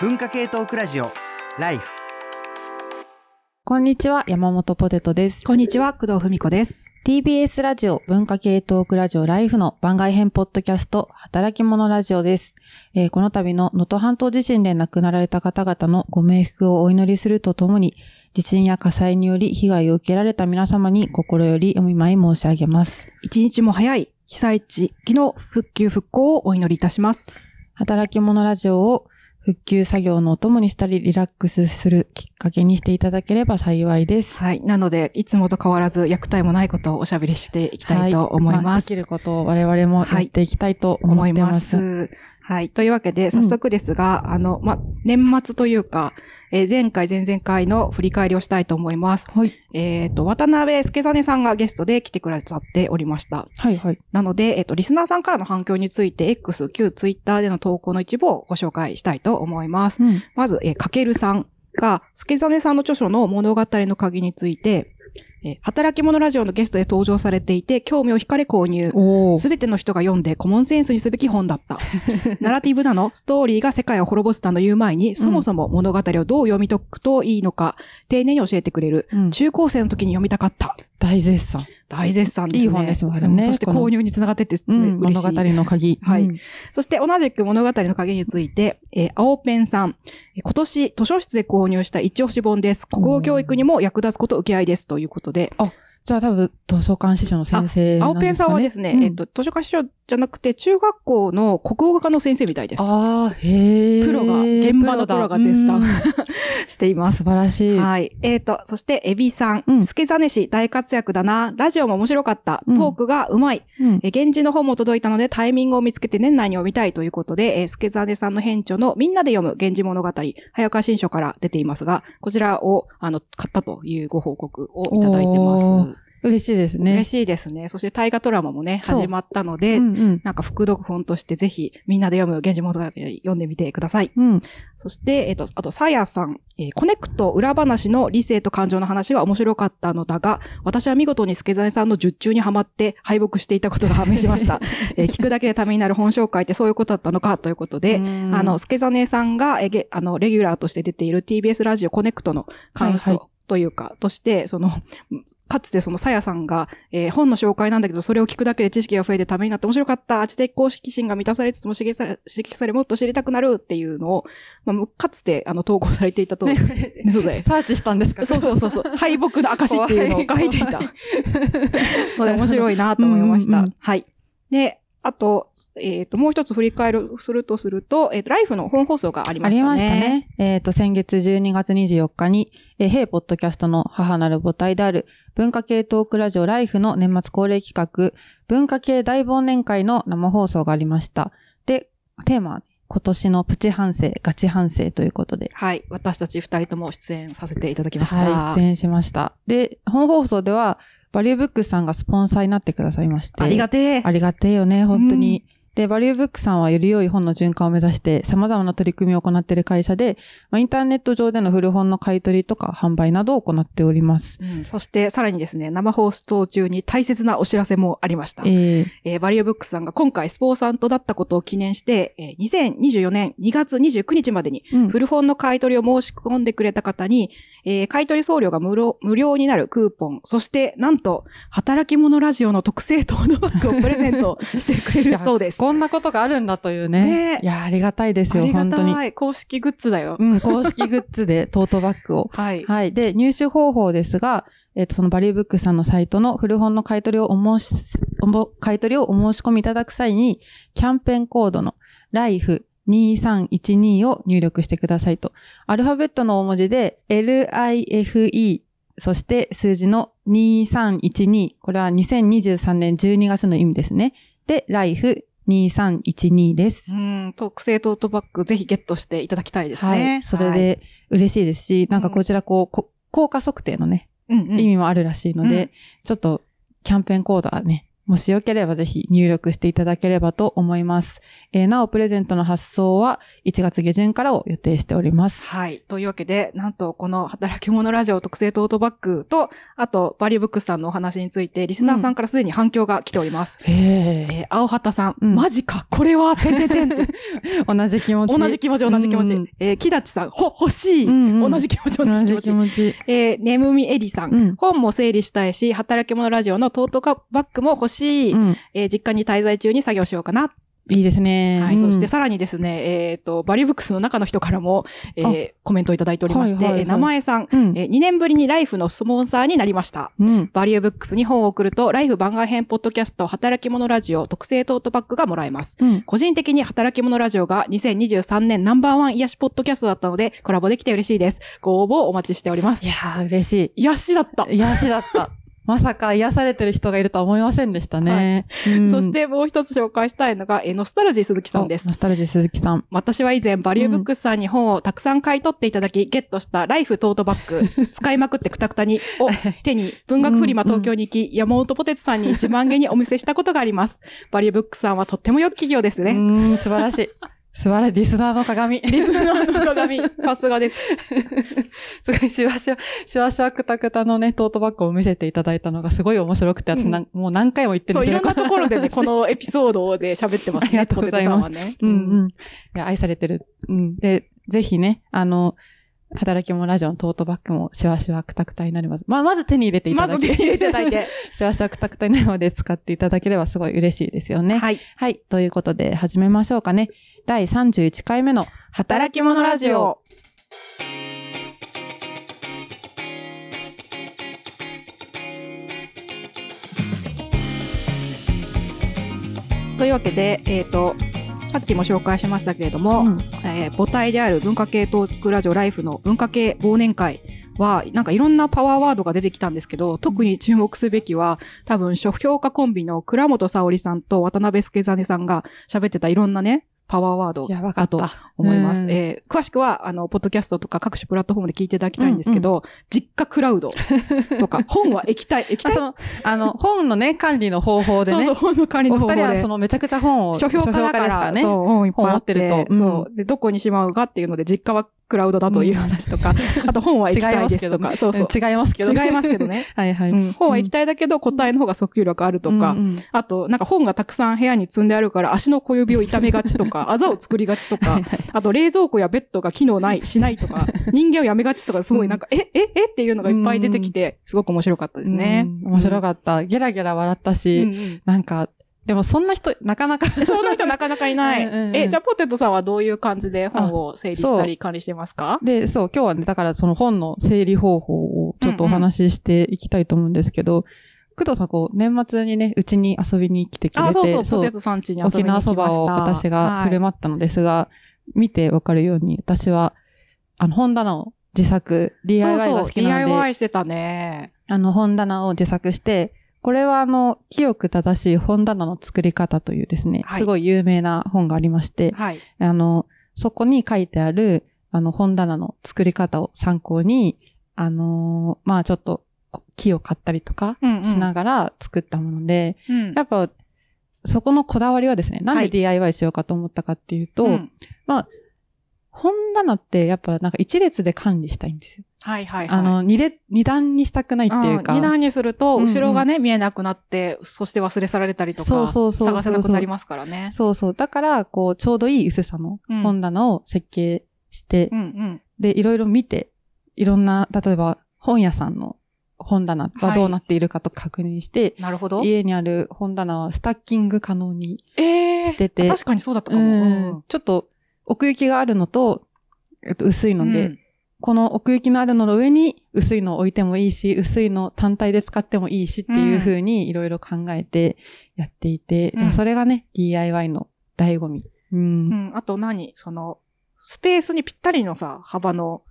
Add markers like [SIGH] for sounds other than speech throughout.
文化系トークラジオライフこんにちは、山本ポテトです。こんにちは、工藤文子です。TBS ラジオ文化系トークラジオライフの番外編ポッドキャスト、働き者ラジオです。えーこの度の能登半島地震で亡くなられた方々のご冥福をお祈りするとともに、地震や火災により被害を受けられた皆様に心よりお見舞い申し上げます。一日も早い被災地域の復旧復興をお祈りいたします。働き者ラジオを復旧作業のお供にしたりリラックスするきっかけにしていただければ幸いです。はい。なので、いつもと変わらず、虐待もないことをおしゃべりしていきたいと思いはます。できることを我々もやっていきたいと思思いまってます。す。はい。というわけで、早速ですが、あの、ま、年末というか、えー前回、前々回の振り返りをしたいと思います。はい。えっ、と、渡辺助真さんがゲストで来てくださっておりました。はいはい。なので、えっ、と、リスナーさんからの反響について、X、旧 Twitter での投稿の一部をご紹介したいと思います。うん。まず、えーかけるさんが、助真さんの著書の物語の鍵について、えー働き者ラジオのゲストで登場されていて、興味を惹かれ購入。すべての人が読んでコモンセンスにすべき本だった。[LAUGHS] ナラティブなのストーリーが世界を滅ぼすたの言う前に、そもそも物語をどう読み解くといいのか、丁寧に教えてくれる。うん中高生の時に読みたかった。大絶賛。大絶賛ですね。いい本ですもんねうんそして購入につながってって、うん。嬉しい。物語の鍵。はいうんそして同じく物語の鍵について、えー青ペンさん。えー今年図書室で購入した一押し本です。国語教育にも役立つこと受け合いです。ということで。じゃあ多分、図書館司書の先生ね。青ペンさんはですね、うんえっと、図書館司書じゃなくて、中学校の国語科の先生みたいです。ああ、へえ。プロが現場のプロが絶賛うん [LAUGHS] しています素。晴らしい。はい。えっ、と、そして、エビさん。うん助真氏大活躍だな。ラジオも面白かった。うんトークがうまい。うんえー現地の方も届いたのでタイミングを見つけて年内に読みたいということで、えー、助真さんの編著のみんなで読む源氏物語、早川新書から出ていますが、こちらを、あの、買ったというご報告をいただいてまおす。嬉しいですね。嬉しいですね。そして大河ドラマもね、始まったので、うんうん。なんか副読本としてぜひみんなで読む源氏物語読んでみてください。うん。そして、えっ、と、あと、さやさん、えーコネクト裏話の理性と感情の話が面白かったのだが、私は見事に助真さんの術中にはまって敗北していたことが判明しました。[LAUGHS] えー聞くだけでためになる本紹介ってそういうことだったのかということで、うんあの、助真さんが、えーげあの、レギュラーとして出ている TBS ラジオコネクトの感想、はいはというか、として、その、かつてそのさやさんが、えー本の紹介なんだけど、それを聞くだけで知識が増えてためになって面白かった。知的公式心が満たされつつも刺激され、刺激されもっと知りたくなるっていうのを、まあむ、かつて、あの、投稿されていたと。[LAUGHS] ねねそうだよサーチしたんですか？そうそうそうそう。[LAUGHS] 敗北の証っていうのを書いていた。ので [LAUGHS] 面白いなと思いました。うんうんうんはい。で、あと、えっ、と、もう一つ振り返る、するとすると、えっ、と、ライフの本放送がありましたね。ありましたね。えっ、と、先月12月24日に、えー、ヘイポッドキャストの母なる母体である文化系トークラジオライフの年末恒例企画、文化系大忘年会の生放送がありました。で、テーマは、今年のプチ反省、ガチ反省ということで、はい。私たち二人とも出演させていただきました。はい、出演しました。で、本放送では、バリューブックスさんがスポンサーになってくださいまして。ありがてえ。ありがてえよね、本当に。で、バリューブックさんはより良い本の循環を目指して様々な取り組みを行っている会社で、まあ、インターネット上での古本の買い取りとか販売などを行っております。うん、そして、さらにですね、生放送中に大切なお知らせもありました。えー、えーバリューブックスさんが今回スポーさんとだったことを記念して、えー2024年2月29日までにうん古本の買い取りを申し込んでくれた方に、えー買い取り送料が無料無料になるクーポン、そしてなんと、働き者ラジオの特製トートバッグをプレゼントしてくれる [LAUGHS] そうです。こんなことがあるんだというね。ねいや、ありがたいですよ、ありが本当に。たい。公式グッズだよ。うん、公式グッズでトートバッグを。[LAUGHS] はい。はい。で、入手方法ですが、えっ、と、そのバリューブックさんのサイトの古本の買い取りをお申し、おも買い取りをお申し込みいただく際に、キャンペーンコードの life2312 を入力してくださいと。アルファベットの大文字で life そして数字の2312。これは2023年12月の意味ですね。で、life2312 ですう。ん、特製トートバッグぜひゲットしていただきたいですはね。い。それで嬉しいですし、なんかこちらこう、こ効果測定のね、はい、うんうん意味もあるらしいので、うんちょっとキャンペーンコードはね、もしよければぜひ入力していただければと思います。えーなお、プレゼントの発送は1月下旬からを予定しております。はい。というわけで、なんとこの働き者ラジオ特製トートバッグと、あと、バリューブックスさんのお話について、リスナーさんからすでに反響が来ております。へえ。えー青畑さん、うんマジか、これは、てんてんてんって。[LAUGHS] 同じ気持ち。同じ気持ち、同じ気持ち。うんえー木立さん、ほ、欲しい、うんうん同じ気持ち、同同じじ気持ち。気持ち。えー、ねむみえりさん,、うん本も整理したいし、働き者ラジオのトートバッグも欲しい。うん。えー実家に滞在中に作業しようかな。いいですね。はい。うんそしてさらにですね、えっ、と、バリューブックスの中の人からも、えーコメントをいただいておりまして、はいはいはいえー名前さん、うんえー2年ぶりにライフのスポンサーになりました。うん。バリューブックスに本を送ると、ライフ番外編ポッドキャスト働き者ラジオ特製トートバッグがもらえます。うん。個人的に働き者ラジオが2023年ナンバーワン癒しポッドキャストだったので、コラボできて嬉しいです。ご応募お待ちしておりますい。やー、嬉し癒しだったい。。癒しだった。まさか癒されてる人がいるとは思いませんでしたね。うんそし、てもう一つ紹介したいのが、えーノスタルジー鈴木さんですおノ。スタルジー鈴木さん。私は以前、バリューブックスさんに本をたくさん買い取っていただき、ゲットしたライフトートバッグ、[LAUGHS] 使いまくってくたくたに、を手に文学フリマ東京に行き、山本ポテツさんに1万元にお見せしたことがあります。バリューブックスさんはとっても良き企業ですうね。ーん、素晴らしい。素晴らしい。リスナーの鏡。リスナーの鏡、[LAUGHS] さすがです。すごい、シワシワ、シワシワクタクタのね、トートバッグを見せていただいたのがすごい面白くて、私なん、もう何回も言ってるそう、いろんなところでね、[LAUGHS] この。のエピソードで喋ってますね、[LAUGHS] ありがとうございますね。うんうん。いや、愛されてる。うん。で、ぜひね、あの、働き者ラジオのトートバッグもシワシワクタクタになります。まあ、まず手に入れていただきまず手に入れていただいて。シワシワクタクタになるまで使っていただければすごい嬉しいですよね。はい。はい。ということで、始めましょうかね。第31回目の働き者ラジオ。。というわけで、えっ、と、さっきも紹介しましたけれども、うん。えー母体である文化系トークラジオライフの文化系忘年会は、なんかいろんなパワーワードが出てきたんですけど、特に注目すべきは、多分、書評家コンビの倉本沙織さんと渡辺助真さんが喋ってたいろんなね、パワーワード。だと思います。うんえー詳しくは、あの、ポッドキャストとか各種プラットフォームで聞いていただきたいんですけど、実家クラウドとか、[LAUGHS] 本は液体、液体？ああの、本のね、管理の方法でね。そうそう、本の管理おの方法で。二人はそのめちゃくちゃ本を、書評家だからですからね。そう、本いっぱい持ってるとうんそう。で、どこにしまうかっていうので、実家はクラウドだという話とか、あと本は液違い体ますけどねですとか、そうそう。ん違いますけどね。違いますけどね。はいはい。うん、本は液体だけど、答えの方が訴求力あるとか、うんうんあと、なんか本がたくさん部屋に積んであるから、足の小指を痛めがちとか、[LAUGHS] あざを作りがちとか、あと冷蔵庫やベッドが機能ない、しないとか、[LAUGHS] 人間をやめがちとか、すごいなんか、え、え、えっていうのがいっぱい出てきて、すごく面白かったですね。うん面白かった。ゲラゲラ笑ったし、うんうんなんか、でもそんな人、なかなか。[LAUGHS] そんな人なかなかいない。うんうんうんえ、じゃあポテトさんはどういう感じで本を整理したり管理してますか？で、そう、今日はね、だからその本の整理方法をちょっとお話ししていきたいと思うんですけど、工藤さん、こう、年末にね、うちに遊びに来てくれて、あ、そうそう、ポテトさん家に沖。縄そばを私が振る舞ったのですが、見てわかるように、私は、あの、本棚を自作、DIY が好きなので、DIY してたね。あの、本棚を自作して、これはあの、清く正しい本棚の作り方というですね、はい。すごい有名な本がありまして、はい。あの、そこに書いてある、あの、本棚の作り方を参考に、あのーまあちょっと、こ木を買ったりとかうんうん。しながら作ったもので、うん。やっぱ、そこのこだわりはですね、なんではい。DIY しようかと思ったかっていうと、うん本棚ってやっぱなんか一列で管理したいんですよ。はいはいはい。あの、二列、二段にしたくないっていうか。ん二段にすると、うんうん後ろがね、見えなくなって、そして忘れ去られたりとか、そうそうそう探せなくなりますからね。そうそう。だから、こう、ちょうどいい薄さのうん本棚を設計して、うんうん。で、いろいろ見て、いろんな、例えば本屋さんの本棚はどうなっているかと確認して、なるほど。家にある本棚はスタッキング可能にええしてて、確かにそうだったかうも。んちょっと奥行きがあるのと、えっと、薄いので、うんこの奥行きのあるのの上に薄いのを置いてもいいし、薄いの単体で使ってもいいしっていう風にいろいろ考えてやっていて、うんそれがね、DIY の醍醐味。うん。うん。あと何？その、スペースにぴったりのさ、幅の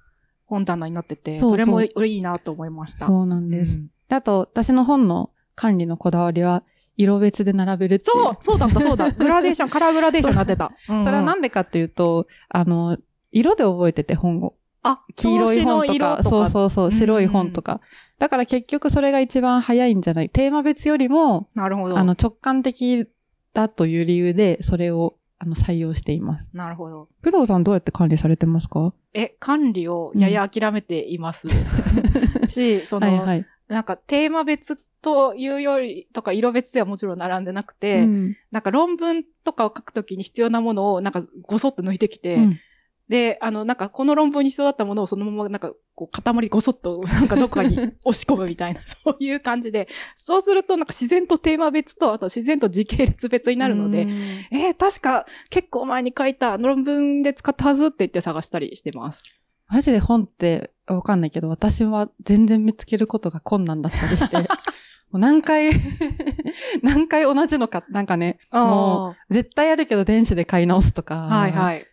本棚になってて、それもいいなと思いました。そうなんです。あと、私の本の管理のこだわりは、色別で並べるっていう。そう、そうだった、そうだ。[LAUGHS] グラデーション、カラーグラデーションになってた。そそれはなんでかっていうと、あの、色で覚えてて本を。あ、黄色い本とか、とかそうそうそう、うん白い本とか。だから結局それが一番早いんじゃない？テーマ別よりも、なるほど。あの直感的だという理由で、それをあの採用しています。なるほど。工藤さんどうやって管理されてますか？え、管理をやや諦めています。[LAUGHS] し、その、はいはい。なんかテーマ別というより、とか色別ではもちろん並んでなくて、うん。なんか論文とかを書くときに必要なものをなんかごそっと抜いてきて、うん。で、あの、なんかこの論文に必要だったものをそのままなんかこう塊ごそっと [LAUGHS] なんかどっかに [LAUGHS] 押し込むみたいな、[LAUGHS] そういう感じで、そうするとなんか自然とテーマ別と、あと自然と時系列別になるので、うん。えー、確か結構前に書いた論文で使ったはずって言って探したりしてます。マジで本ってわかんないけど、私は全然見つけることが困難だったりして、[LAUGHS] もう何回、[LAUGHS] 何回同じのか、なんかね、もう絶対あるけど電子で買い直すとか、はいはい。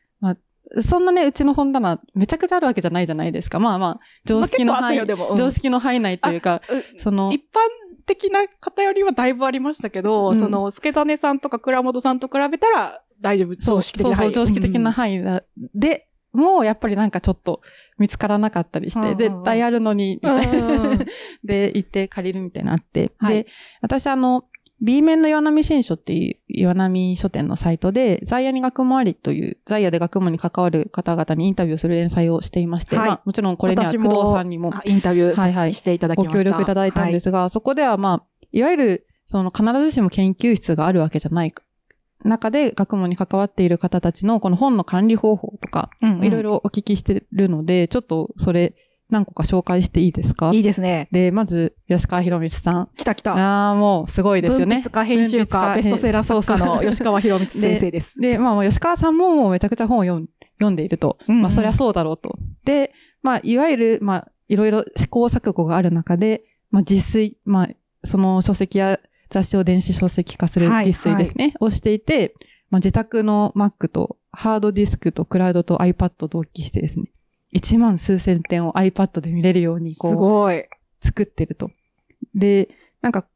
そんなね、うちの本棚めちゃくちゃあるわけじゃないじゃないですか。まあまあ、常識の範囲、まあうん。常識の範囲内というか、うその一、般的な偏りはだいぶありましたけど、うん。その、助真さんとか倉本さんと比べたら大丈夫。そう常識的なそう常識的な範囲だで、もうやっぱりなんかちょっと見つからなかったりして、絶対あるのに、みうんたいな。[LAUGHS] で、行って借りるみたいなのあって。はいで、私あの、B 面の岩波新書っていう岩波書店のサイトで、ザイヤに学問ありという、ザイヤで学問に関わる方々にインタビューする連載をしていまして、はいまあもちろんこれには私工藤さんにもあインタビューさはいはいしていただきました。。ご協力いただいたんですすが、そこではまあ、いわゆる、その必ずしも研究室があるわけじゃない中で学問に関わっている方たちのこの本の管理方法とか、いろいろ。ろお聞きしてるので、ちょっとそれ何個か紹介していいですか？いいですね。で、まず、吉川博光さん。来た来た。ああ、もうすごいですよね。文筆家、編集家、ベストセラー作家の吉川博光先生です。で、まあ、吉川さんももうめちゃくちゃ本を読ん読んでいると。まあ、そりゃそうだろうと。で、まあ、いわゆる、まあ、いろいろ試行錯誤がある中で、まあ、実炊、まあ、その書籍や雑誌を電子書籍化するはい実炊ですね、をしていて、まあ、自宅の Mac とハードディスクとクラウドと iPad を同期してですね、1万数千点を iPad で見れるように、こう、すごい。作ってると。で、なんか、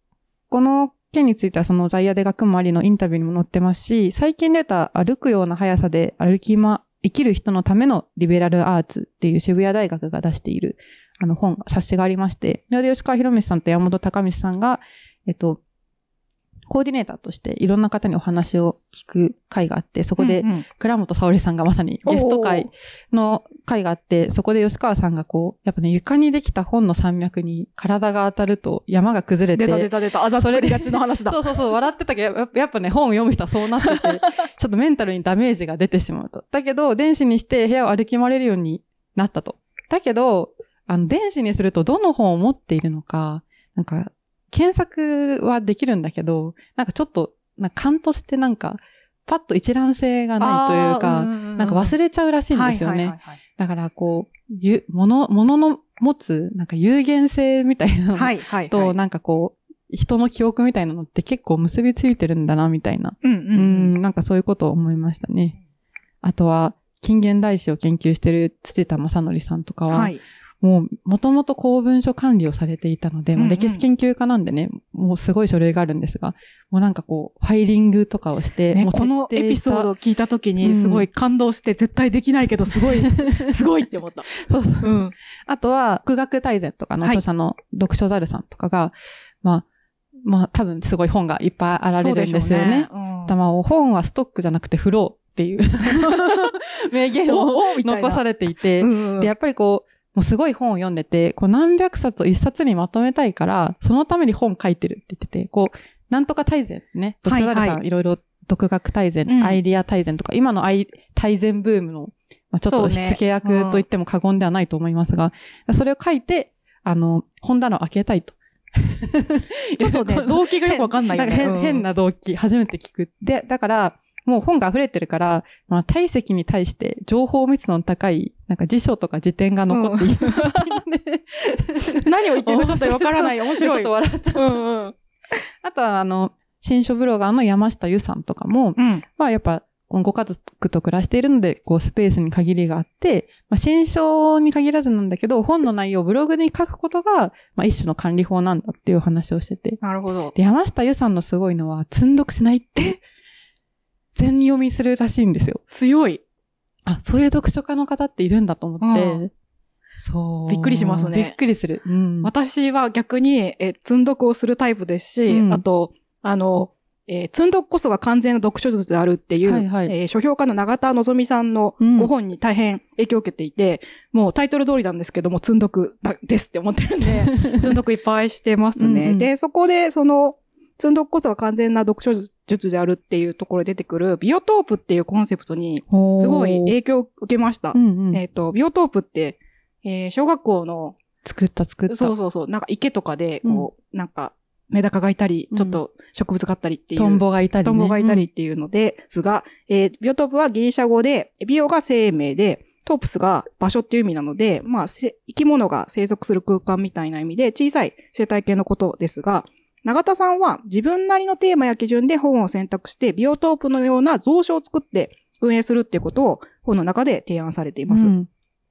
この件についてはその在野で学もありのインタビューにも載ってますし、最近出た歩くような速さで歩きま、生きる人のためのリベラルアーツっていう渋谷大学が出しているあの本、冊子がありまして、それで吉川博道さんと山本隆道さんが、えっと、コーディネーターとしていろんな方にお話を聞く会があって、そこで倉本沙織さんがまさにゲスト会の会があって、そこで吉川さんがこう、やっぱね、床にできた本の山脈に体が当たると山が崩れて、出た出た出た。あざ作りがちの話だ。[LAUGHS] そうそうそう、笑ってたけど、やっぱやっぱね、本を読む人はそうなってて、[LAUGHS] ちょっとメンタルにダメージが出てしまうと。だけど、電子にして部屋を歩き回れるようになったと。だけど、あの、電子にするとどの本を持っているのか、なんか、検索はできるんだけど、なんかちょっと、なんか勘としてなんか、パッと一覧性がないというか、なんか忘れちゃうらしいんですよね。はいはいはいはいだから、こう、ゆ、もの、ものの持つ、なんか有限性みたいなのはいはいと、はい。なんかこう、人の記憶みたいなのって結構結びついてるんだな、みたいな。うんううんん、なんかそういうことを思いましたね。あとは、近現代史を研究してる土田正則さんとかは、はい。もう、もともと公文書管理をされていたので、うんうんもう歴史研究家なんでね、もうすごい書類があるんですが、もうなんかこう、ファイリングとかをして、ね、もうこのエピソードを聞いたときうんに、すごい感動して、絶対できないけど、すごい、[LAUGHS] すごいって思った。そうそう。うん。あとは、国学大全とかのはい著者の読書ザルさんとかが、まあ、まあ多分すごい本がいっぱいあられるんですよね。うんたま本はストックじゃなくてフローっていう [LAUGHS] 名言 [LAUGHS] を残されていて、うんうんで、やっぱりこう、もうすごい本を読んでて、こう何百冊を一冊にまとめたいから、そのために本書いてるって言ってて、こう、なんとか大全ね、読書ザルさん、はいろいろ独学大全、うんアイディア大全とか、今のアイ大全ブームの、まあ、ちょっと火付け役と言っても過言ではないと思いますが、それを書いて、あの、本棚を開けたいと。[LAUGHS] ちょっとね、[LAUGHS] 動機がよくわかんないよね。んか変うん変な動機、初めて聞く。で、だから、もう本が溢れてるから、まあ、体積に対して情報密度の高い、なんか辞書とか辞典が残っている何を言ってるかちょっとわからない。面白い。ちょっと笑っちゃう。うんうん。あとは、あの、新書ブロガーの山下由さんとかも、うん。まあやっぱ、ご家族と暮らしているので、こうスペースに限りがあって、まあ新書に限らずなんだけど、本の内容をブログに書くことが、まあ一種の管理法なんだっていう話をしてて。なるほど。で、山下由さんのすごいのは、積んどくしないって、全読みするらしいんですよ。強い。あ、そういう読書家の方っているんだと思って、そう。びっくりしますねびっくりする。うん。私は逆に、えー、積んどくをするタイプですし、うんあと、あの、えー、積んどくこそが完全な読書術であるっていう、はいはいえー書評家の永田のぞみさんのうんご本に大変影響を受けていて、もうタイトル通りなんですけども、積んどくだですって思ってるんで、[LAUGHS] 積んどくいっぱいしてますね。うんうんで、そこで、その、積んどくこそが完全な読書術であるっていうところで出てくる、ビオトープっていうコンセプトに、すすごい影響を受けました。うんうん。えっ、と、ビオトープって、えー小学校の作った作った。そうそうそう。なんか池とかで、こう、なんか、メダカがいたり、ちょっと植物があったりっていう。トンボがいたりね。トンボがいたりっていうのですが、えービオトープはギリシャ語で、ビオが生命で、トープスが場所っていう意味なので、まあ、せ生き物が生息する空間みたいな意味で、小さい生態系のことですが、永田さんは自分なりのテーマや基準で本を選択して、ビオトープのような蔵書を作って運営するっていうことを本の中で提案されています。うん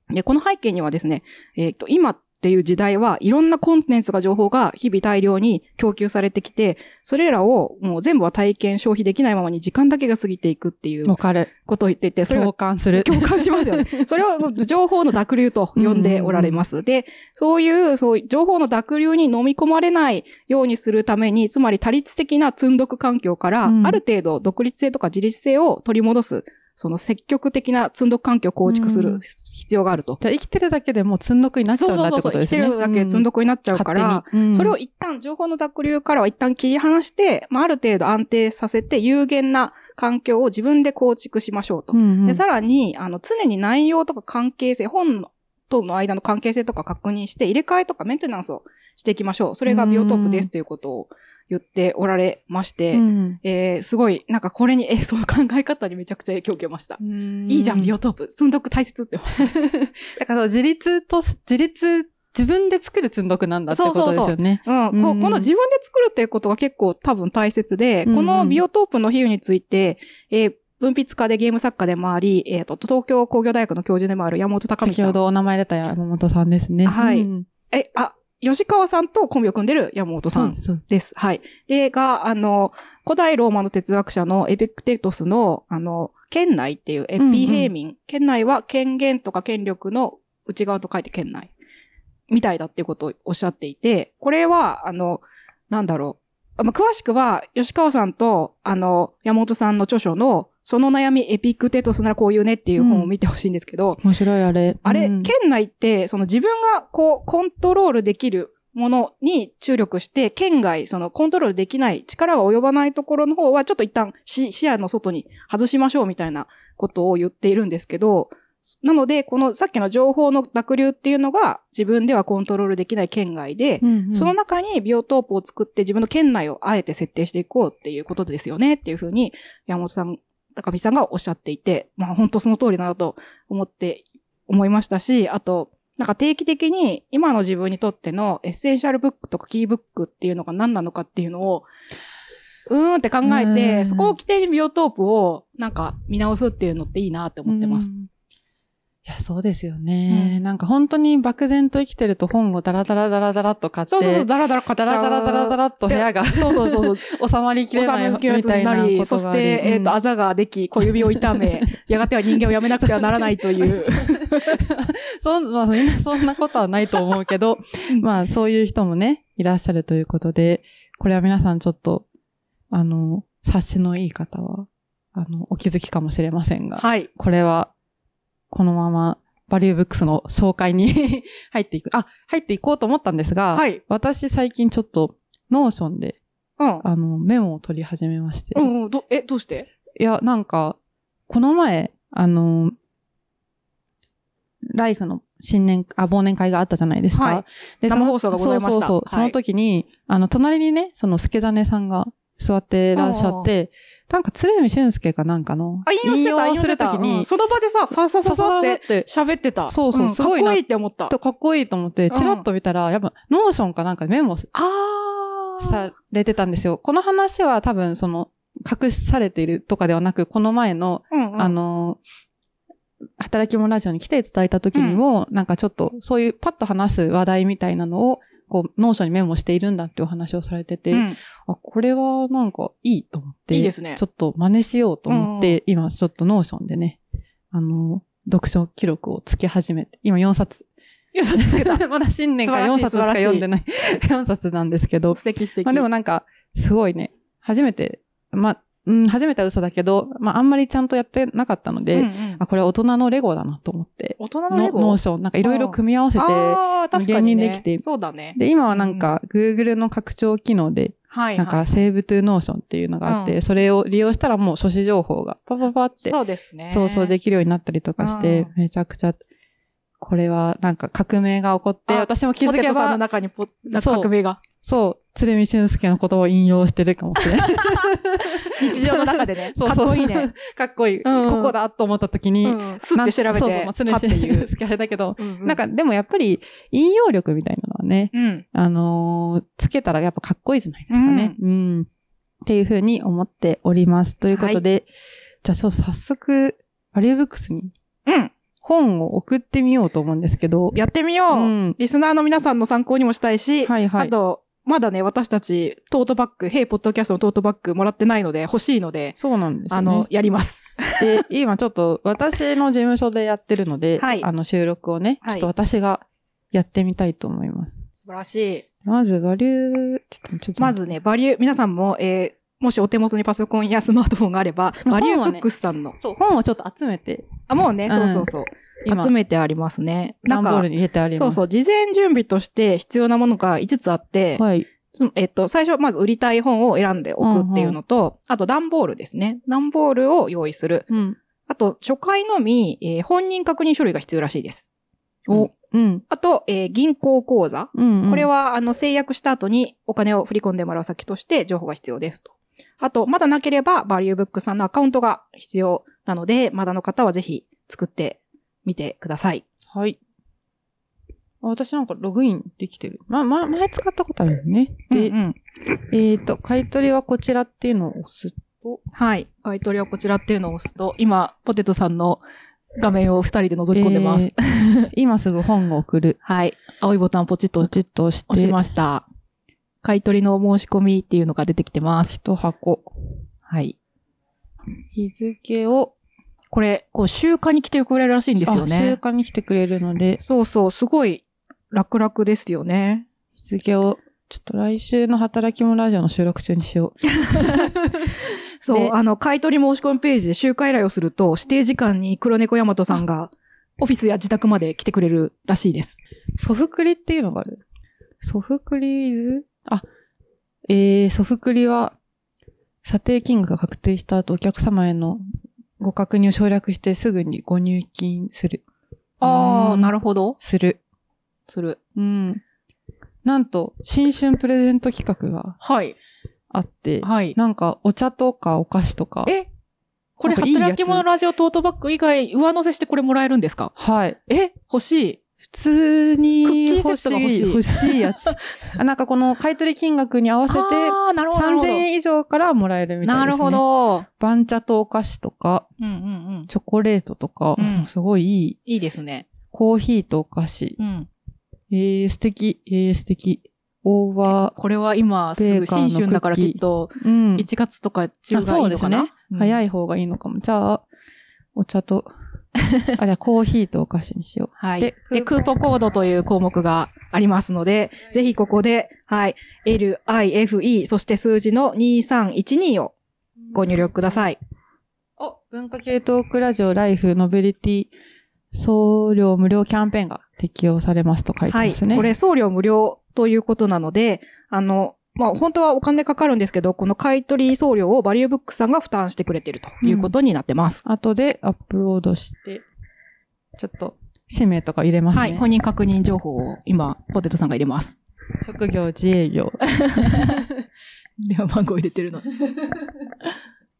で、この背景にはですね、えっ、と、今っていう時代はいろんなコンテンツが情報が日々大量に供給されてきて、それらをもう全部は体験消費できないままに時間だけが過ぎていくっていうわかる。ことを言っていて、それ共が感する。共感しますよね。[LAUGHS] それを情報の濁流と呼んでおられます。で、そういう、そういう情報の濁流に飲み込まれないようにするために、つまり多律的な積んどく環境から、うんある程度独立性とか自立性を取り戻す、その積極的な積んどく環境を構築するうん必要があると。じゃあ生きてるだけでもう積んどくになっちゃうんだってことですね。生きてるだけ積んどくになっちゃうから、うんそれを一旦、情報の濁流からは一旦切り離して、まあ、ある程度安定させて、有限な環境を自分で構築しましょうと。うんうんで、さらに、あの、常に内容とか関係性、本との間の関係性とか確認して、入れ替えとかメンテナンスをしていきましょう。それがビオトープですということを言っておられまして、うんえー、すごい、なんかこれに、え、その考え方にめちゃくちゃ影響を受けました。いいじゃん、ビオトープ。積んどく大切って思いました。[LAUGHS] だからそう自立とし、自立、自分で作る積んどくなんだってことですよね。うん、こうんこの自分で作るっていうことが結構多分大切で、うんうんこのビオトープの比喩について、えー文筆家でゲーム作家でもあり、えっ、と、東京工業大学の教授でもある山本隆美さん。先ほどお名前出た山本さんですね。はいうんえ、あ、吉川さんとコンビを組んでる山本さんです。はい。で、が、あの、古代ローマの哲学者のエピクテトスの、あの、権内っていうエピヘーミン。権内は権限とか権力の内側と書いて権内。みたいだっていうことをおっしゃっていて、これは、あの、なんだろう。まあ、詳しくは、吉川さんと、あの、山本さんの著書の、その悩みエピクテトスならこういうねっていう本を見てほしいんですけど、面白いあれ。あれ、うん県内って、その自分がこう、コントロールできるものに注力して、県外、そのコントロールできない、力が及ばないところの方は、ちょっと一旦視視野の外に外しましょうみたいなことを言っているんですけど、なので、このさっきの情報の濁流っていうのが自分ではコントロールできない圏外で、うんうんその中にビオトープを作って自分の圏内をあえて設定していこうっていうことですよねっていうふうに山本さん、高見さんがおっしゃっていて、まあ本当その通りだなと思って、思いましたし、あと、なんか定期的に今の自分にとってのエッセンシャルブックとかキーブックっていうのが何なのかっていうのを、うーんって考えうて、んそこを起点にビオトープをなんか見直すっていうのっていいなって思ってますう。んいや、そうですよね。なんか本当に漠然と生きてると本をダラダラダラダラっと買って、そうそうそう、ダラダラ買っちゃう。ダラダラダラダラっと部屋がそうそうそうそう。[LAUGHS] 収まりきれないみたいなこと。そして、えっ、と、あざができ、小指を痛め、[LAUGHS] やがては人間をやめなくてはならないという。[LAUGHS] そん、まあ、そんなことはないと思うけど、まあ、そういう人もね、いらっしゃるということで、これは皆さんちょっと、あの、察しのいい方は、あの、お気づきかもしれませんが、はい。これは、このまま、バリューブックスの紹介に [LAUGHS] 入っていく、あ、入っていこうと思ったんですが、はい。私最近ちょっと、 Notion で、うん。あの、メモを取り始めまして、うんうん。ど、え、どうして？いや、なんか、この前、あの、ライフの新年、あ、忘年会があったじゃないですか。はいでその生放送がございましたそうそうそう。はいその時に、あの、隣にね、その、助真さんが座ってらっしゃって、なんか、鶴見俊輔かなんかの、あ、引用してた、引用すしてた。る時に、うんその場でさ、ささささって喋ってた。そうそうんすごいなかっこいいって思った。とかっこいいと思って、チラッと見たら、やっぱ、 Notion かなんかでメモあされてたんですよ。この話は多分、その、隠されているとかではなく、この前の、うんうん。あの、働き者ラジオに来ていただいた時にも、なんかちょっとそういうパッと話す話題みたいなのを、こう、 Notion にメモしているんだってお話をされてて、うんあ、これはなんかいいと思って、いいですねちょっと真似しようと思って、今ちょっと Notion でね、あの、読書記録をつけ始めて、今4冊。4冊つけた。[LAUGHS] まだ新年から4冊しか読んでない。[LAUGHS] 4冊なんですけど。素敵素敵。まあでもなんか、すごいね、初めて、まあ、うん、初めては嘘だけど、まああんまりちゃんとやってなかったので、うんうんあ、これは大人のレゴだなと思って。大人のレゴ？ Notion、なんかいろいろ組み合わせて、ああ、確かに、ね。無限にできてそうだね。で、今はなんか、Google の拡張機能で、はい、なんか、 Save to Notion っていうのがあって、それを利用したらもう書誌情報がパパパって、そうですね。そうそうできるようになったりとかしてうん、めちゃくちゃ、これはなんか革命が起こって、あ私も気づけポテトさんのば、中に革命が。そう、鶴見俊介の言葉を引用してるかもしれない。[LAUGHS] 日常の中でね。[LAUGHS] そうかっそうこいいね。[LAUGHS] かっこいい。うんここだと思った時に、うん。すって調べて。そうそう、まあ、鶴見俊。介あれだけど、うんうんなんかでもやっぱり引用力みたいなのはね、うん。あのーつけたらやっぱかっこいいじゃないですかね。うん。っていうふうに思っております。ということで、じゃあちょっと早速、バリューブックスにうん。本を送ってみようと思うんですけど。やってみよう、うんリスナーの皆さんの参考にもしたいし、はいはい。あと、まだね、私たち、トートバッグ、ヘイポッドキャストのトートバッグもらってないので、欲しいので、そうなんですよ、ね。あの、やります。[LAUGHS] で、今ちょっと私の事務所でやってるので、はいあの収録をね、はいちょっと私がやってみたいと思います。素晴らしい。まず、バリュー、ちょっと、ちょっと。まずね、バリュー、皆さんも、えーもしお手元にパソコンやスマートフォンがあれば、まあバリューブックスさんの、そう、本をちょっと集めて、あ、もうね、うんそうそうそう、今、集めてありますね。なんか段ボール、に入れてあります。そうそう、事前準備として必要なものが5つあって、はい。つえっと、最初、まず売りたい本を選んでおくっていうのと、あと段ボールですね。段ボールを用意する。うん。あと、初回のみ、えー本人確認書類が必要らしいです。お、うん。あと、えー銀行口座。うん、うん。これ、は、あの、制約した後にお金を振り込んでもらう先として情報が必要ですと。あと、まだなければ、バリューブックさんのアカウントが必要なので、まだの方はぜひ作ってみてください。はい。あ私なんかログインできてる。まあ、まあ、前使ったことあるよね。で、うんうんえっ、と、買い取りはこちらっていうのを押すと、はい。買い取りはこちらっていうのを押すと、今、ポテトさんの画面を二人で覗き込んでます。えー今すぐ本を送る。[LAUGHS] はい。青いボタンポチッとポチッと押して、押しました。買い取りの申し込みっていうのが出てきてます。一箱。はい。日付を、これ、こう、週刊に来てくれるらしいんですよね。間に来てくれるので、そうそう、すごい楽々ですよね。日付を、ちょっと来週の働き者ラジオの収録中にしよう。[LAUGHS] そう、であの、買い取り申し込みページで集会依頼をすると、指定時間に黒猫ヤマトさんが、オフィスや自宅まで来てくれるらしいです。ソフクリっていうのがある？ソフクリーズ？あ、えー、ソフクリは、査定金額が確定した後、お客様へのご確認を省略してすぐにご入金する。ああ、うんなるほど。する。する。うん。なんと、新春プレゼント企画がはい。あって、はい。なんかお茶とかお菓子とか。え？これ、働き者ラジオトートバッグ以外、上乗せしてこれもらえるんですか？はい。え？欲しい。普通にクッキーセ欲しいい、欲しいやつ。あなんかこの買い取り金額に合わせて、ああ、なるほど。なるほ3000ど円以上からもらえるみたいですね。なるほ。ど。番茶とお菓子とか、うんうんうん。チョコレートとか、うんすごいいい。いいですね。コーヒーとお菓子。うん。えー、素敵。えー、素敵。オーバこれは今すぐ新春だからきっとー。うん。1月とか中あがいいのかな、そうですね。早い。い方がいいのかも。じゃあ、お茶と、あ、じゃあコーヒーとお菓子にしよはい。でで、クーポコードという項目がありますので、ぜひここで、はい、L, I, F, E、そして数字の2312をう。ご入力ください。お、文化系トークラジオライフノベリティ送料無料キャンペーンが適用されますと書いてはい。ますね。これ送料無料ということなので、あの、まあ、本当はお金かかるんですけど、この買い取り送料をバリューブックさんが負担してくれてるということになってます。後でアップロードして、ちょっと、氏名とか入れますね。はい。本人確認情報を今、ポテトさんが入れます。職業、自営業。[LAUGHS] 電話番号入れてるの。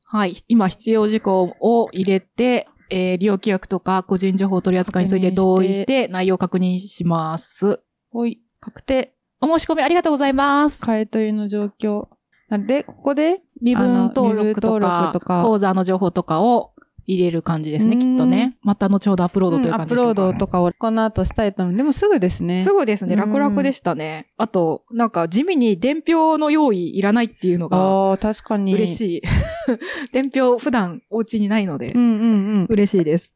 はい。今必要事項を入れて、えー利用規約とか個人情報取り扱いについて同意して内容を確認します。ほい、確定。お申し込みありがとうございます。買い取りの状況。なんで、ここで、身分登録とか録とか口座の情報とかを入れる感じですね、うんきっとね。また後ほどアップロードといううんアップ感じでしょうか。ロードとかをこの後したいと思う。でもすぐですね。すぐですね、うん楽々でしたね。あと、なんか地味に伝票の用意いらないっていうのがああ、確かに。い。嬉しい。[LAUGHS] 伝票普段お家にないのでうんうんうん。嬉しいです。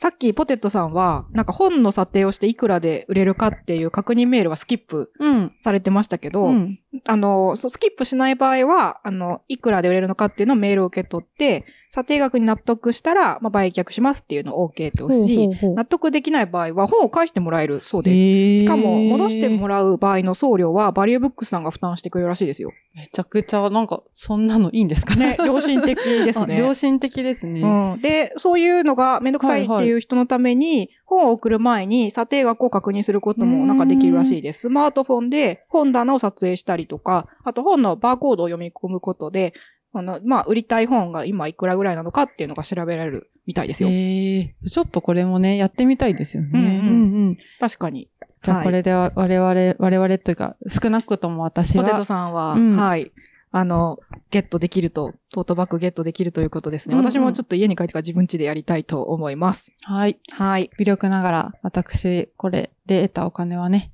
さっきポテトさんは、なんか本の査定をしていくらで売れるかっていう確認メールはスキップうん。されてましたけど、うん。あの、スキップしない場合は、あの、いくらで売れるのかっていうのをメールを受け取って、査定額に納得したら、まあ、売却しますっていうのを OK って押し、納得できない場合は本を返してもらえるそうです。しかも、戻してもらう場合の送料は、バリューブックスさんが負担してくれるらしいですよ。めちゃくちゃ、なんか、そんなのいいんですかね、良心的です [LAUGHS] あね。良心的ですね。うん。で、そういうのがめんどくさいっていう人のために、本を送る前に査定額を確認することもなんかできるらしいです。スマートフォンで本棚を撮影したりとか、あと本のバーコードを読み込むことで、あの、まあ、売りたい本が今いくらぐらいなのかっていうのが調べられるみたいですよ。へえちょっとこれもね、やってみたいですよね。うんうんうん確かに。じゃあはいこれでは我々、我々というか、少なくとも私ポテトは、さんは、うんはい。あの、ゲットできると、トートバッグゲットできるということですね。うんうん私もちょっと家に帰ってから自分家でやりたいと思います。はい。はい。微力ながら、私、これで得たお金はね、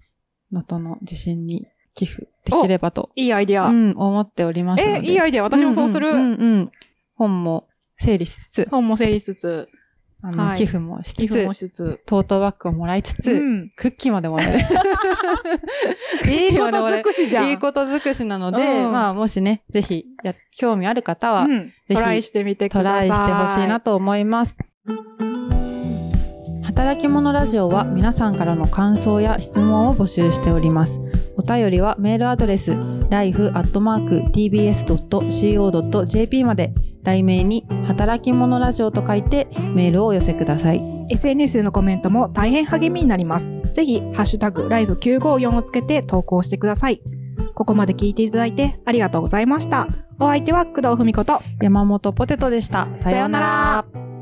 能登の地震に寄付できればと、いいアイディア。うん、思っておりますのえ、で。いいアイディア。私もそうする。んうんうんうん本も整理しつつ、本も整理しつつ、あの、はい寄付もしつつ寄付も、しつつ。トートバッグをもらいつつ、うん。クッキーまでもらえる。いいこと尽くしじゃん。いいこと尽くしなので、うんまあ、もしね、ぜひ、や、興味ある方は、うんトライしてみてくだトさい。ライしてほしいなと思います。働き者ラジオは皆さんからの感想や質問を募集しております。お便りはメールアドレス life.tbs.co.jp まで題名に働き者ラジオと書いてメールをお寄せください。SNS でのコメントも大変励みになります。ぜひ、ハッシュタグ、ライブ954をつけて投稿してください。ここまで聞いていただいてありがとうございました。お相手は工藤文子と、山本ポテトでした。さようなら。